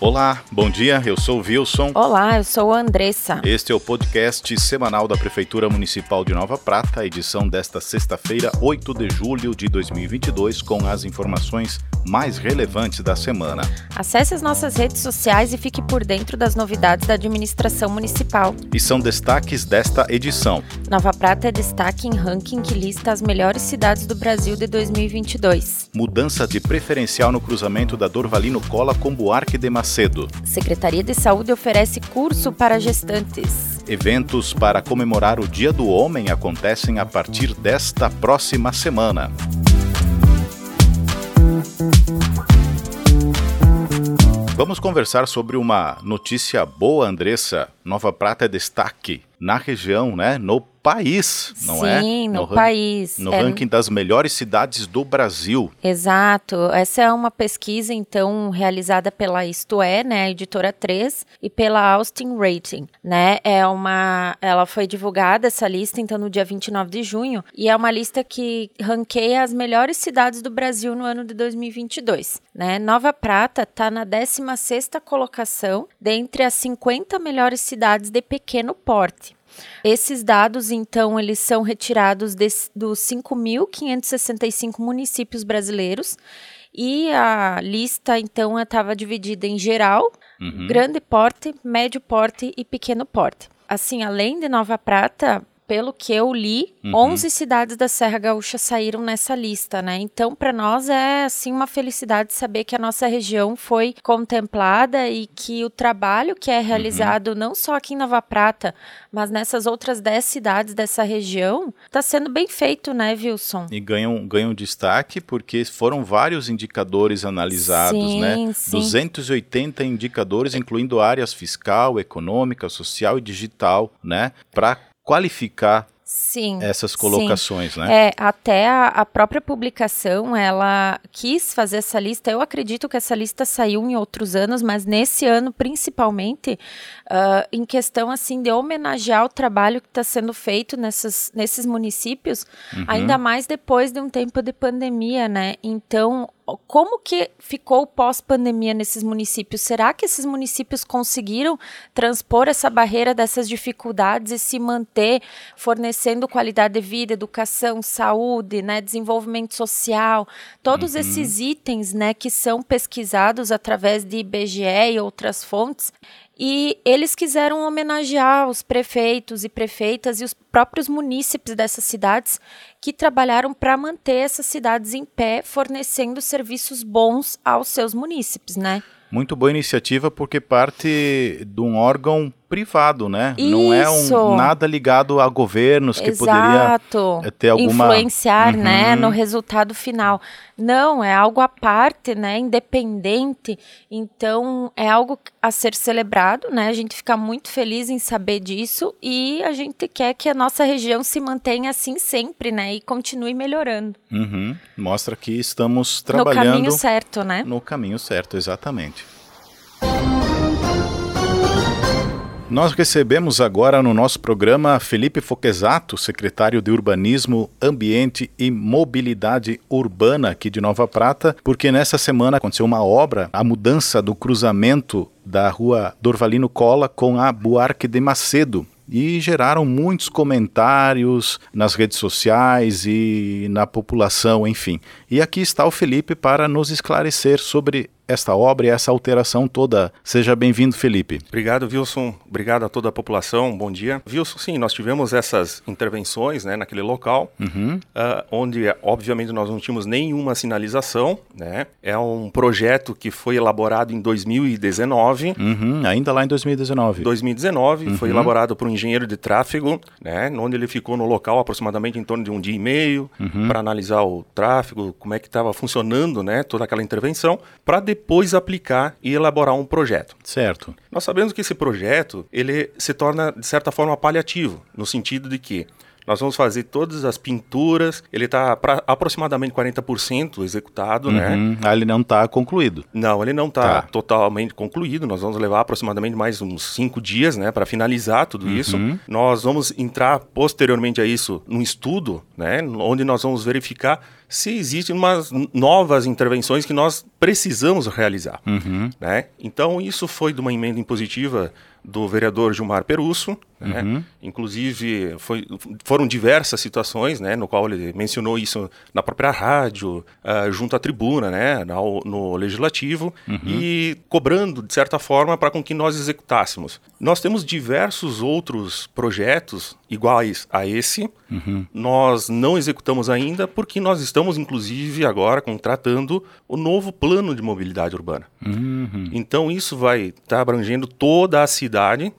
Olá, bom dia, eu sou o Wilson. Olá, eu sou a Andressa. Este é o podcast semanal da Prefeitura Municipal de Nova Prata, edição desta sexta-feira, 8 de julho de 2022, com as informações mais relevantes da semana. Acesse as nossas redes sociais e fique por dentro das novidades da administração municipal. E são destaques desta edição. Nova Prata é destaque em ranking que lista as melhores cidades do Brasil de 2022. Mudança de preferencial no cruzamento da Dorvalino Cola com Buarque de Macedo. Secretaria de Saúde oferece curso para gestantes. Eventos para comemorar o Dia do Homem acontecem a partir desta próxima semana. Vamos conversar sobre uma notícia boa, Andressa. Nova Prata é destaque na região, né? No país, não Sim, é? Sim, no, no país. No é... ranking das melhores cidades do Brasil. Exato. Essa é uma pesquisa, então, realizada pela Isto É, né, a editora 3, e pela Austin Rating, né? É uma... Ela foi divulgada, essa lista, então, no dia 29 de junho, e é uma lista que ranqueia as melhores cidades do Brasil no ano de 2022, né? Nova Prata está na 16ª colocação dentre as 50 melhores cidades de pequeno porte. Esses dados, então, eles são retirados de, dos 5.565 municípios brasileiros e a lista, então, estava dividida em geral, uhum. grande porte, médio porte e pequeno porte. Assim, além de Nova Prata, pelo que eu li, uhum. 11 cidades da Serra Gaúcha saíram nessa lista, né? Então, para nós é assim uma felicidade saber que a nossa região foi contemplada e que o trabalho que é realizado uhum. não só aqui em Nova Prata, mas nessas outras 10 cidades dessa região, está sendo bem feito, né, Wilson? E ganham, ganham destaque porque foram vários indicadores analisados, sim, né? Sim. 280 indicadores, incluindo áreas fiscal, econômica, social e digital, né? Para qualificar Sim, essas colocações, sim. né? É, até a, a, própria publicação, ela quis fazer essa lista. Eu acredito que essa lista saiu em outros anos, mas nesse ano, principalmente, uh, em questão assim de homenagear o trabalho que está sendo feito nessas, nesses municípios, uhum. ainda mais depois de um tempo de pandemia, né? Então, como que ficou pós-pandemia nesses municípios? Será que esses municípios conseguiram transpor essa barreira dessas dificuldades e se manter fornecendo qualidade de vida, educação, saúde, né, desenvolvimento social, todos uhum. esses itens, né, que são pesquisados através de IBGE e outras fontes? E eles quiseram homenagear os prefeitos e prefeitas e os próprios munícipes dessas cidades que trabalharam para manter essas cidades em pé, fornecendo serviços bons aos seus munícipes, né? Muito boa iniciativa porque parte de um órgão privado, né? Isso. Não é um, nada ligado a governos que Exato. poderia ter alguma influenciar, uhum. né, no resultado final. Não, é algo à parte, né, independente. Então, é algo a ser celebrado, né? A gente fica muito feliz em saber disso e a gente quer que a nossa região se mantenha assim sempre, né, e continue melhorando. Uhum. Mostra que estamos trabalhando no caminho certo, né? No caminho certo, exatamente. Nós recebemos agora no nosso programa Felipe Foquesato, secretário de Urbanismo, Ambiente e Mobilidade Urbana aqui de Nova Prata, porque nessa semana aconteceu uma obra, a mudança do cruzamento da rua Dorvalino Cola com a Buarque de Macedo, e geraram muitos comentários nas redes sociais e na população, enfim. E aqui está o Felipe para nos esclarecer sobre esta obra e essa alteração toda. Seja bem-vindo, Felipe. Obrigado, Wilson. Obrigado a toda a população. Bom dia. Wilson, sim, nós tivemos essas intervenções né, naquele local, uhum. uh, onde, obviamente, nós não tínhamos nenhuma sinalização. Né? É um projeto que foi elaborado em 2019. Uhum, ainda lá em 2019. 2019, uhum. foi elaborado por um engenheiro de tráfego, né, onde ele ficou no local aproximadamente em torno de um dia e meio uhum. para analisar o tráfego, como é que estava funcionando né, toda aquela intervenção, para depois depois aplicar e elaborar um projeto. Certo. Nós sabemos que esse projeto ele se torna de certa forma paliativo, no sentido de que Nós vamos fazer todas as pinturas. Ele está aproximadamente 40% executado, né? uhum. né? Ah, ele não está concluído. Não, ele não está tá. totalmente concluído. Nós vamos levar aproximadamente mais uns cinco dias, né, para finalizar tudo uhum. isso. Nós vamos entrar posteriormente a isso num estudo, né, onde nós vamos verificar se existem umas novas intervenções que nós precisamos realizar. Uhum. Né? Então, isso foi de uma emenda impositiva do vereador Gilmar Perusso, né? Uhum. Inclusive, foi, foram diversas situações, né, no qual ele mencionou isso na própria rádio, uh, junto à tribuna, né, no, no legislativo, uhum. e cobrando, de certa forma, para com que nós executássemos. Nós temos diversos outros projetos iguais a esse, uhum. nós não executamos ainda porque nós estamos, inclusive, agora contratando o novo plano de mobilidade urbana. Uhum. Então, isso vai estar tá abrangendo toda a cidade,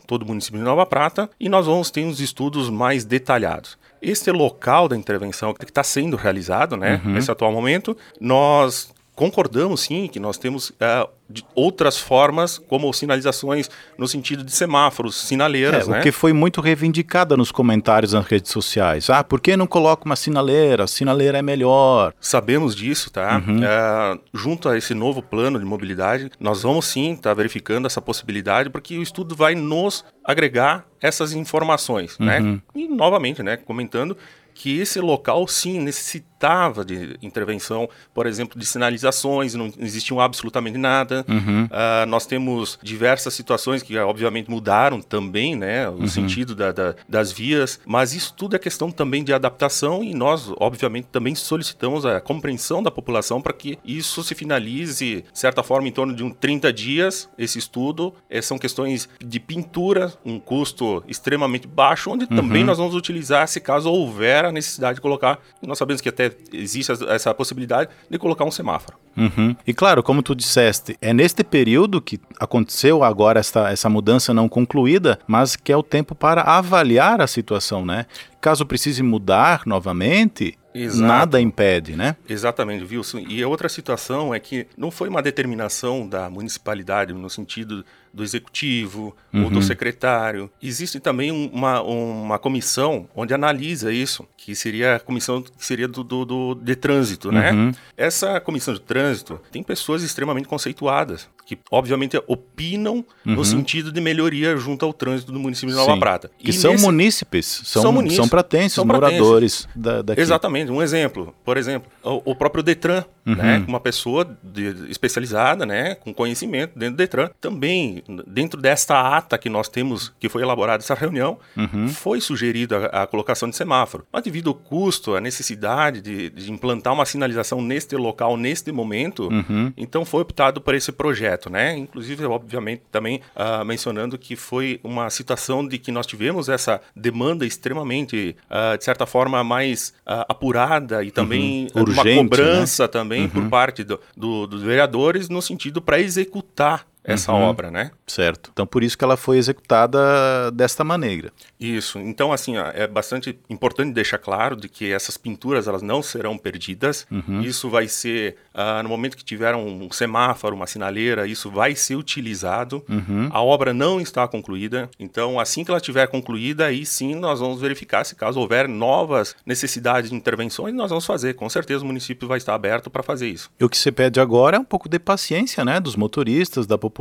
todo o município de Nova Prata, e nós vamos ter uns estudos mais detalhados. Este local da intervenção que está sendo realizado, né, uhum. nesse atual momento, nós concordamos sim que nós temos uh, outras formas, como sinalizações no sentido de semáforos, sinaleiras. É, né? O que foi muito reivindicada nos comentários nas redes sociais. Ah, por que não coloca uma sinaleira? A sinaleira é melhor. Sabemos disso, tá? Uhum. Uh, junto a esse novo plano de mobilidade, nós vamos sim estar tá verificando essa possibilidade, porque o estudo vai nos agregar essas informações, né? uhum. né? E novamente, né, comentando que esse local sim necessitava de intervenção, por exemplo, de sinalizações, não existiam absolutamente nada. Uhum. Uh, nós temos diversas situações que obviamente mudaram também, né, o uhum. sentido da, da, das vias, mas isso tudo é questão também de adaptação e nós, obviamente, também solicitamos a compreensão da população para que isso se finalize, de certa forma, em torno de um 30 dias, esse estudo. É, são questões de pintura, um custo extremamente baixo, onde uhum. também nós vamos utilizar se caso houver a necessidade de colocar, nós sabemos que até existe essa possibilidade de colocar um semáforo. Uhum. E claro, como tu disseste, é neste período que aconteceu agora essa, essa mudança não concluída, mas que é o tempo para avaliar a situação, né? Caso precise mudar novamente, Exato. nada impede, né? Exatamente, Wilson. E a outra situação é que não foi uma determinação da municipalidade no sentido do executivo uhum. ou do uhum. secretário. Existe também uma, uma comissão onde analisa isso, que seria a comissão que seria do, do, do de trânsito, né? Uhum. Essa comissão de trânsito tem pessoas extremamente conceituadas, que obviamente opinam uhum. no sentido de melhoria junto ao trânsito do município de Nova Sim. Prata. Que e são nesse... munícipes, são, são, munícipes, são pratenses, são moradores da, daqui. Exatamente. Um exemplo, por exemplo, o, o próprio Detran, uhum. né? Uma pessoa de, especializada, né? Com conhecimento dentro do Detran, também dentro desta ata que nós temos, que foi elaborada essa reunião, uhum. foi sugerida a, colocação de semáforo. Mas devido ao custo, a necessidade de, de implantar uma sinalização neste local, neste momento, uhum. então foi optado por esse projeto, né? Inclusive, obviamente, também uh, mencionando que foi uma situação de que nós tivemos essa demanda extremamente, uh, de certa forma, mais uh, apurada e também uhum. Urgente, uma cobrança né? também por uhum. parte do, do, dos vereadores no sentido para executar essa uhum. obra, né? Certo. Então por isso que ela foi executada desta maneira. Isso. Então assim, ó, é bastante importante deixar claro de que essas pinturas elas não serão perdidas. Uhum. Isso vai ser uh, no momento que tiver um semáforo, uma sinaleira, isso vai ser utilizado. Uhum. A obra não está concluída. Então assim que ela estiver concluída, aí sim nós vamos verificar se caso houver novas necessidades de intervenções, nós vamos fazer. Com certeza o município vai estar aberto para fazer isso. E o que se pede agora é um pouco de paciência, né, dos motoristas, da população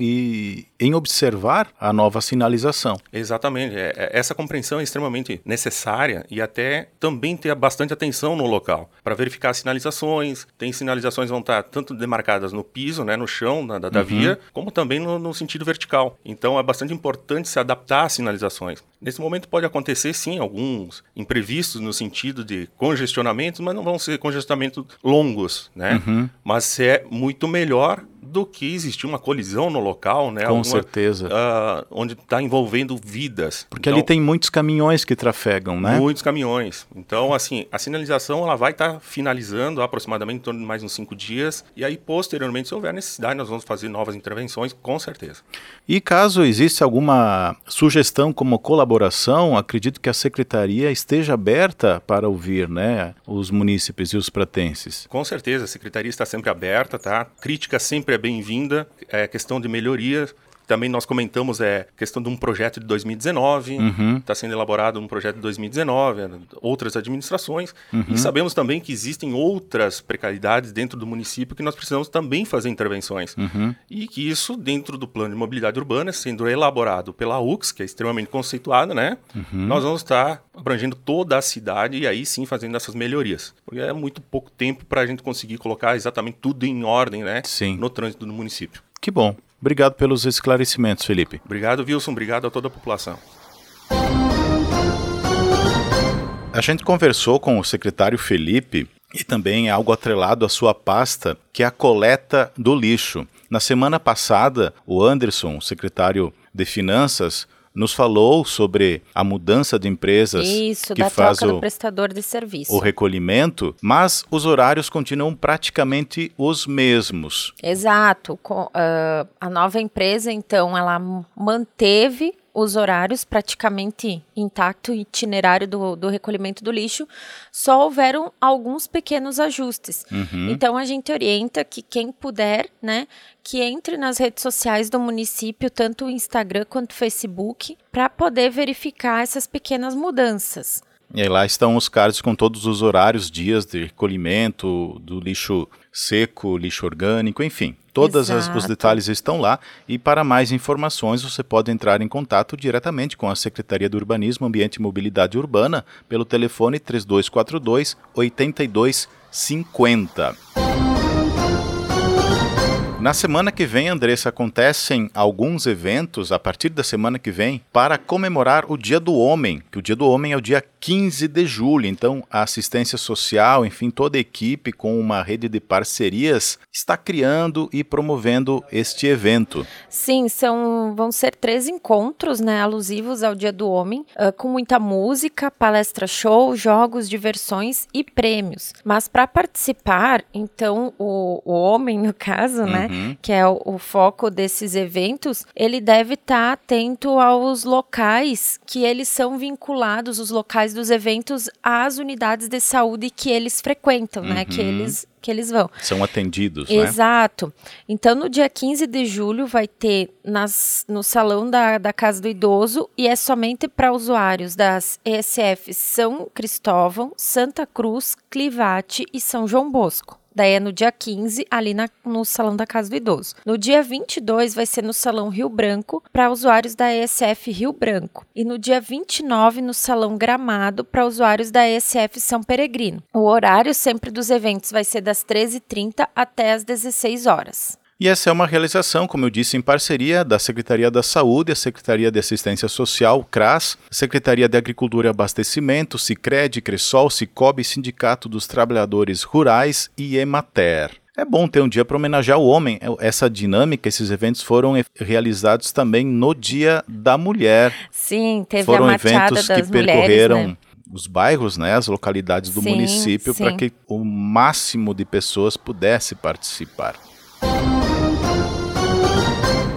e em observar a nova sinalização. Exatamente. É, é, essa compreensão é extremamente necessária e até também ter bastante atenção no local para verificar as sinalizações. Tem sinalizações que vão estar tanto demarcadas no piso, né, no chão da, da uhum. via, como também no, no sentido vertical. Então é bastante importante se adaptar às sinalizações. Nesse momento pode acontecer sim alguns imprevistos no sentido de congestionamentos, mas não vão ser congestionamentos longos, né? Uhum. Mas é muito melhor do que existir uma colisão no local, né? Com Alguma, certeza. Uh, onde está envolvendo vidas. Porque então, ali tem muitos caminhões que trafegam, né? Muitos caminhões. Então, assim, a sinalização ela vai estar tá finalizando aproximadamente em torno de mais uns cinco dias. E aí, posteriormente, se houver necessidade, nós vamos fazer novas intervenções, com certeza. E caso exista alguma sugestão como colaboração, acredito que a secretaria esteja aberta para ouvir, né, os munícipes e os pratenses. Com certeza, a secretaria está sempre aberta, tá? Crítica sempre é bem-vinda, é questão de melhoria Também nós comentamos é questão de um projeto de 2019, está uhum. Tá sendo elaborado um projeto de 2019, outras administrações, uhum. e sabemos também que existem outras precariedades dentro do município que nós precisamos também fazer intervenções. Uhum. E que isso, dentro do plano de mobilidade urbana, sendo elaborado pela UX, que é extremamente conceituada, né? Uhum. Nós vamos estar abrangendo toda a cidade e aí sim fazendo essas melhorias. Porque é muito pouco tempo para a gente conseguir colocar exatamente tudo em ordem, né? Sim. No trânsito do município. Que bom. Obrigado pelos esclarecimentos, Felipe. Obrigado, Wilson. Obrigado a toda a população. A gente conversou com o secretário Felipe e também é algo atrelado à sua pasta, que é a coleta do lixo. Na semana passada, o Anderson, secretário de Finanças, nos falou sobre a mudança de empresas Isso, que da faz troca o, do prestador de serviço. o recolhimento, mas os horários continuam praticamente os mesmos. Exato. Com, uh, a nova empresa, então, ela manteve os horários praticamente intacto, o itinerário do, do recolhimento do lixo, só houveram alguns pequenos ajustes. Uhum. Então a gente orienta que quem puder, né, que entre nas redes sociais do município, tanto o Instagram quanto o Facebook, para poder verificar essas pequenas mudanças. E aí lá estão os cards com todos os horários, dias de recolhimento do lixo seco, lixo orgânico, enfim. Todos os detalhes estão lá e para mais informações você pode entrar em contato diretamente com a Secretaria do Urbanismo, Ambiente e Mobilidade Urbana pelo telefone 3242 8250. Na semana que vem, Andressa, acontecem alguns eventos a partir da semana que vem para comemorar o Dia do Homem, que o Dia do Homem é o dia 15 de julho. Então, a assistência social, enfim, toda a equipe com uma rede de parcerias está criando e promovendo este evento. Sim, são vão ser três encontros, né, alusivos ao Dia do Homem, uh, com muita música, palestra show, jogos, diversões e prêmios. Mas para participar, então o, o homem no caso, né, uhum. né, que é o, o, foco desses eventos, ele deve estar tá atento aos locais que eles são vinculados, os locais dos eventos, às unidades de saúde que eles frequentam, uhum. né, que uhum. eles que eles vão. São atendidos, né? Exato. Então, no dia 15 de julho, vai ter nas, no salão da, da Casa do Idoso e é somente para usuários das ESF São Cristóvão, Santa Cruz, Clivate e São João Bosco. Daí é no dia 15, ali na, no Salão da Casa do Idoso. No dia 22, vai ser no Salão Rio Branco, para usuários da ESF Rio Branco. E no dia 29, no Salão Gramado, para usuários da ESF São Peregrino. O horário sempre dos eventos vai ser das 13h30 até as 16 horas. E essa é uma realização, como eu disse, em parceria da Secretaria da Saúde, a Secretaria de Assistência Social, CRAS, Secretaria de Agricultura e Abastecimento, Sicredi, Cressol, Cicobi, Sindicato dos Trabalhadores Rurais e Emater. É bom ter um dia para homenagear o homem. É, essa dinâmica, esses eventos foram realizados também no Dia da Mulher. Sim, teve foram a eventos que percorreram mulheres, né? os bairros, né, as localidades do sim, município para que o máximo de pessoas pudesse participar.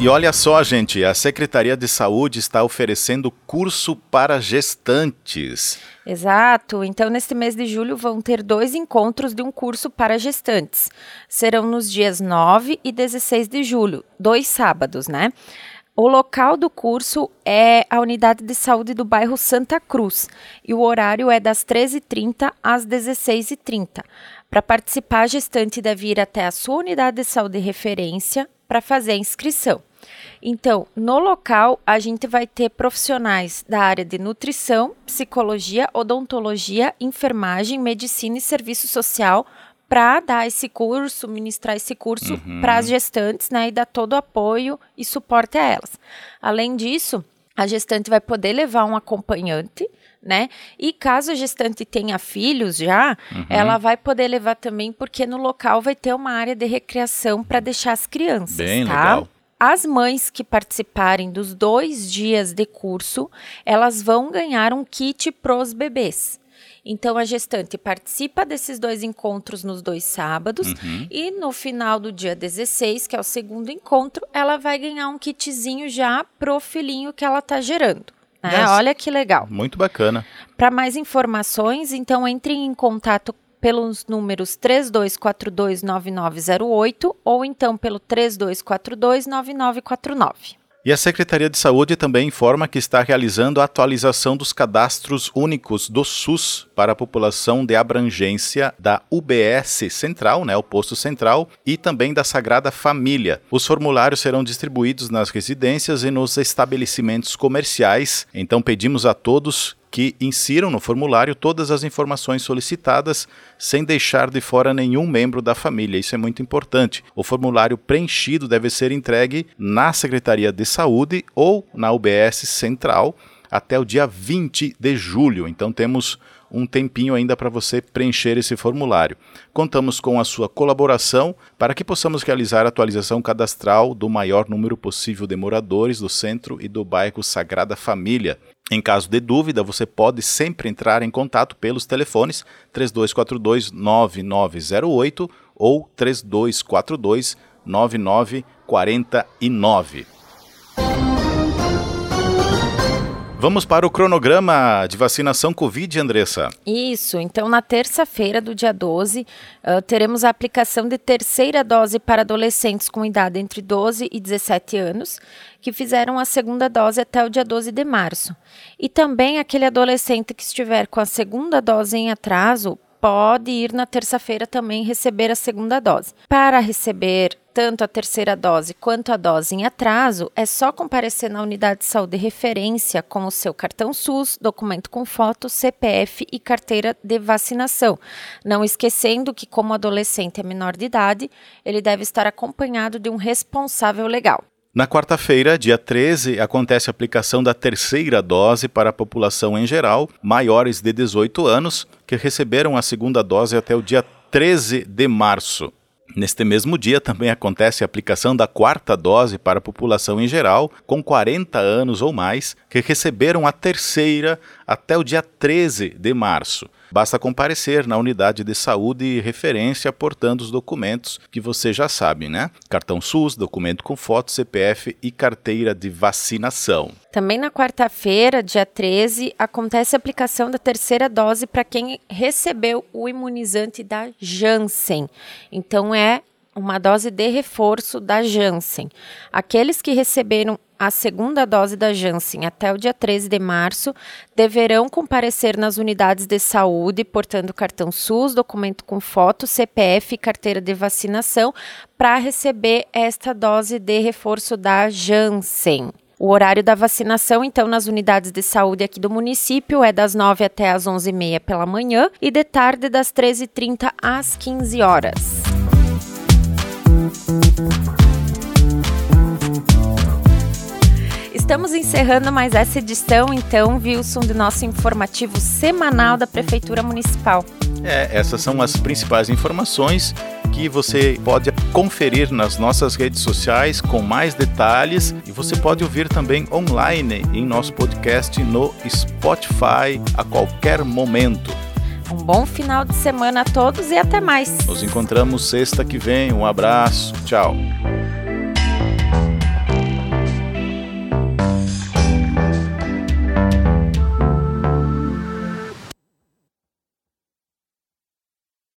E olha só, gente, a Secretaria de Saúde está oferecendo curso para gestantes. Exato. Então, neste mês de julho, vão ter dois encontros de um curso para gestantes. Serão nos dias 9 e 16 de julho, dois sábados, né? O local do curso é a unidade de saúde do bairro Santa Cruz e o horário é das 13h30 às 16h30. Para participar, a gestante deve ir até a sua unidade de saúde de referência para fazer a inscrição. Então, no local, a gente vai ter profissionais da área de nutrição, psicologia, odontologia, enfermagem, medicina e serviço social para dar esse curso, ministrar esse curso uhum. para as gestantes, né, e dar todo o apoio e suporte a elas. Além disso, a gestante vai poder levar um acompanhante, né? E caso a gestante tenha filhos já, uhum. ela vai poder levar também, porque no local vai ter uma área de recreação para deixar as crianças. Bem tá? legal. As mães que participarem dos dois dias de curso, elas vão ganhar um kit pros bebês. Então a gestante participa desses dois encontros nos dois sábados uhum. e no final do dia 16, que é o segundo encontro, ela vai ganhar um kitzinho já pro filhinho que ela tá gerando. Né? Olha que legal. Muito bacana. Para mais informações, então entre em contato pelos números 32429908 ou então pelo 32429949. E a Secretaria de Saúde também informa que está realizando a atualização dos cadastros únicos do SUS para a população de abrangência da UBS Central, né, o posto central, e também da Sagrada Família. Os formulários serão distribuídos nas residências e nos estabelecimentos comerciais. Então pedimos a todos que insiram no formulário todas as informações solicitadas, sem deixar de fora nenhum membro da família. Isso é muito importante. O formulário preenchido deve ser entregue na Secretaria de Saúde ou na UBS Central até o dia 20 de julho. Então temos um tempinho ainda para você preencher esse formulário. Contamos com a sua colaboração para que possamos realizar a atualização cadastral do maior número possível de moradores do centro e do bairro Sagrada Família. Em caso de dúvida, você pode sempre entrar em contato pelos telefones 3242 9908 ou 3242 9949. Vamos para o cronograma de vacinação Covid, Andressa. Isso, então na terça-feira do dia 12, uh, teremos a aplicação de terceira dose para adolescentes com idade entre 12 e 17 anos, que fizeram a segunda dose até o dia 12 de março. E também aquele adolescente que estiver com a segunda dose em atraso pode ir na terça-feira também receber a segunda dose. Para receber tanto a terceira dose quanto a dose em atraso, é só comparecer na unidade de saúde de referência com o seu cartão SUS, documento com foto, CPF e carteira de vacinação. Não esquecendo que, como adolescente é menor de idade, ele deve estar acompanhado de um responsável legal. Na quarta-feira, dia 13, acontece a aplicação da terceira dose para a população em geral, maiores de 18 anos, que receberam a segunda dose até o dia 13 de março. Neste mesmo dia também acontece a aplicação da quarta dose para a população em geral, com 40 anos ou mais, que receberam a terceira até o dia 13 de março. Basta comparecer na unidade de saúde referência portando os documentos que você já sabe, né? Cartão SUS, documento com foto, CPF e carteira de vacinação. Também na quarta-feira, dia 13, acontece a aplicação da terceira dose para quem recebeu o imunizante da Janssen. Então é uma dose de reforço da Janssen. Aqueles que receberam a segunda dose da Janssen até o dia 13 de março deverão comparecer nas unidades de saúde, portando cartão SUS, documento com foto, CPF e carteira de vacinação para receber esta dose de reforço da Janssen. O horário da vacinação, então, nas unidades de saúde aqui do município é das 9 até as 11h30 pela manhã e de tarde das 13h30 às 15 horas. Estamos encerrando mais essa edição, então, Wilson, do nosso informativo semanal da Prefeitura Municipal. É, essas são as principais informações que você pode conferir nas nossas redes sociais com mais detalhes e você pode ouvir também online em nosso podcast no Spotify a qualquer momento. Um bom final de semana a todos e até mais. Nos encontramos sexta que vem. Um abraço. Tchau.